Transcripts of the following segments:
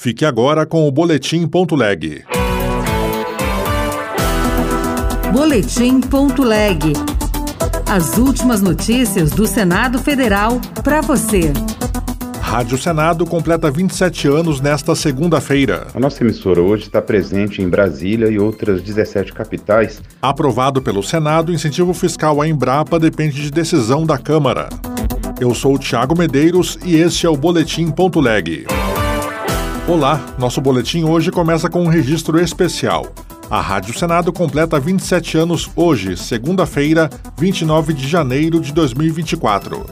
Fique agora com o Boletim Ponto Leg. Boletim Ponto Leg. As últimas notícias do Senado Federal para você. Rádio Senado completa 27 anos nesta segunda-feira. A nossa emissora hoje está presente em Brasília e outras 17 capitais. Aprovado pelo Senado, incentivo fiscal à Embrapa depende de decisão da Câmara. Eu sou o Tiago Medeiros e este é o Boletim Ponto Leg. Olá, nosso boletim hoje começa com um registro especial. A Rádio Senado completa 27 anos hoje, segunda-feira, 29 de janeiro de 2024.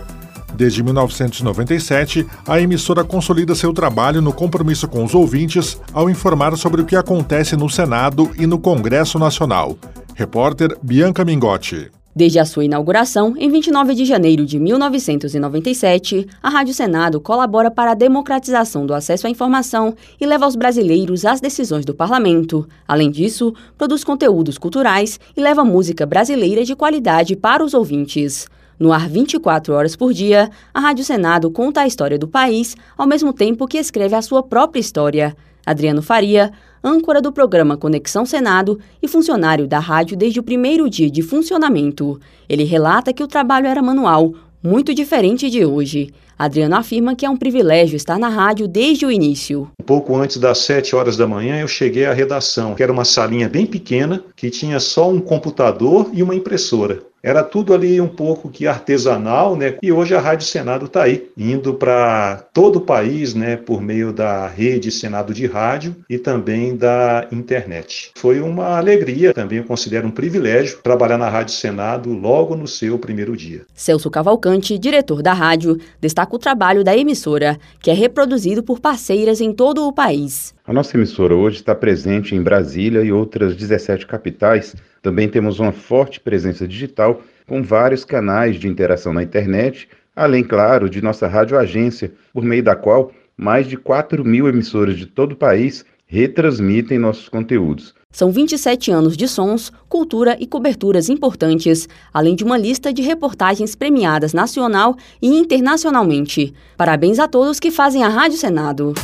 Desde 1997, a emissora consolida seu trabalho no compromisso com os ouvintes ao informar sobre o que acontece no Senado e no Congresso Nacional. Repórter Bianca Mingotti. Desde a sua inauguração, em 29 de janeiro de 1997, a Rádio Senado colabora para a democratização do acesso à informação e leva os brasileiros às decisões do parlamento. Além disso, produz conteúdos culturais e leva música brasileira de qualidade para os ouvintes. No ar 24 horas por dia, a Rádio Senado conta a história do país, ao mesmo tempo que escreve a sua própria história. Adriano Faria, âncora do programa Conexão Senado e funcionário da rádio desde o primeiro dia de funcionamento. Ele relata que o trabalho era manual, muito diferente de hoje. Adriano afirma que é um privilégio estar na rádio desde o início. Um pouco antes das 7 horas da manhã, eu cheguei à redação, que era uma salinha bem pequena, que tinha só um computador e uma impressora. Era tudo ali um pouco que artesanal, né? E hoje a Rádio Senado está aí, indo para todo o país, né? Por meio da rede Senado de Rádio e também da internet. Foi uma alegria, também eu considero um privilégio trabalhar na Rádio Senado logo no seu primeiro dia. Celso Cavalcante, diretor da rádio, destaca o trabalho da emissora, que é reproduzido por parceiras em todo o país. A nossa emissora hoje está presente em Brasília e outras 17 capitais também temos uma forte presença digital com vários canais de interação na internet, além, claro, de nossa rádio agência, por meio da qual mais de 4 mil emissoras de todo o país retransmitem nossos conteúdos. São 27 anos de sons, cultura e coberturas importantes, além de uma lista de reportagens premiadas nacional e internacionalmente. Parabéns a todos que fazem a Rádio Senado.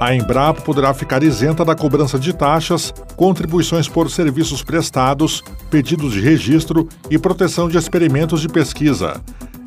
A Embrapa poderá ficar isenta da cobrança de taxas, contribuições por serviços prestados, pedidos de registro e proteção de experimentos de pesquisa.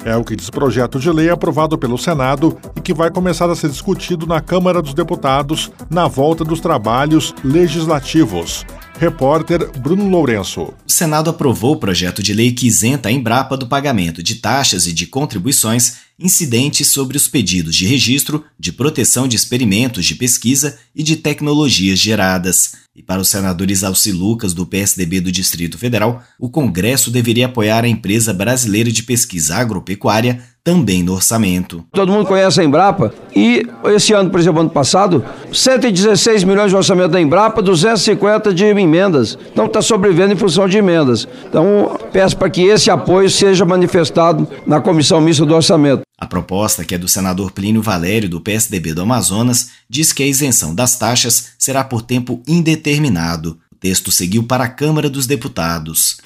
É o que diz o projeto de lei aprovado pelo Senado e que vai começar a ser discutido na Câmara dos Deputados na volta dos trabalhos legislativos. Repórter Bruno Lourenço. O Senado aprovou o projeto de lei que isenta a Embrapa do pagamento de taxas e de contribuições incidentes sobre os pedidos de registro, de proteção de experimentos de pesquisa e de tecnologias geradas. E para os senadores Alci Lucas, do PSDB do Distrito Federal, o Congresso deveria apoiar a empresa brasileira de pesquisa agropecuária também no orçamento. Todo mundo conhece a Embrapa e esse ano, por exemplo, ano passado, 116 milhões de orçamento da Embrapa, 250 de emendas. Então está sobrevivendo em função de emendas. Então peço para que esse apoio seja manifestado na comissão mista do orçamento. A proposta, que é do senador Plínio Valério, do PSDB do Amazonas, diz que a isenção das taxas será por tempo indeterminado. O texto seguiu para a Câmara dos Deputados.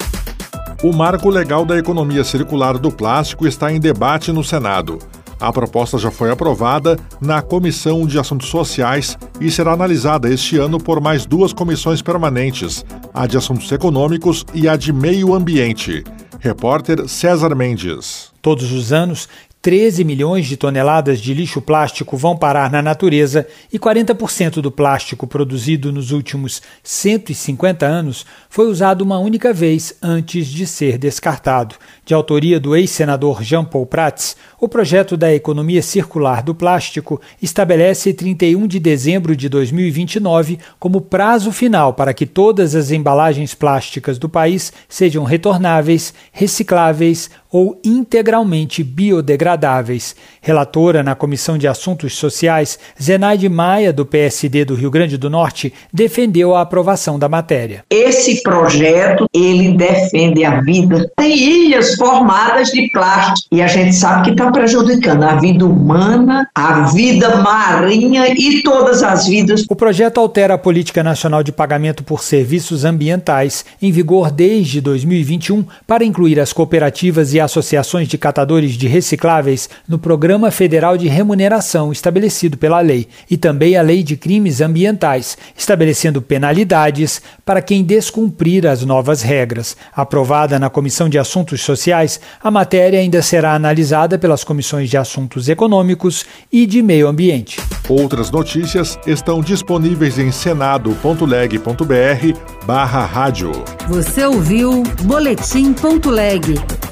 O marco legal da economia circular do plástico está em debate no Senado. A proposta já foi aprovada na Comissão de Assuntos Sociais e será analisada este ano por mais duas comissões permanentes, a de Assuntos Econômicos e a de Meio Ambiente. Repórter César Mendes. Todos os anos, 13 milhões de toneladas de lixo plástico vão parar na natureza e 40% do plástico produzido nos últimos 150 anos foi usado uma única vez antes de ser descartado. De autoria do ex-senador Jean Paul Prats, o projeto da economia circular do plástico estabelece 31 de dezembro de 2029 como prazo final para que todas as embalagens plásticas do país sejam retornáveis, recicláveis ou integralmente biodegradáveis. Relatora na Comissão de Assuntos Sociais, Zenaide Maia, do PSD do Rio Grande do Norte, defendeu a aprovação da matéria. Esse projeto, ele defende a vida. Tem ilhas formadas de plástico e a gente sabe que está prejudicando a vida humana, a vida marinha e todas as vidas. O projeto altera a Política Nacional de Pagamento por Serviços Ambientais, em vigor desde 2021, para incluir as cooperativas e associações de catadores de recicláveis no Programa Federal de Remuneração estabelecido pela lei e também a Lei de Crimes Ambientais, estabelecendo penalidades para quem descumprir as novas regras. Aprovada na Comissão de Assuntos Sociais, a matéria ainda será analisada pelas comissões de Assuntos Econômicos e de Meio Ambiente. Outras notícias estão disponíveis em senado.leg.br barra rádio. Você ouviu Boletim.leg.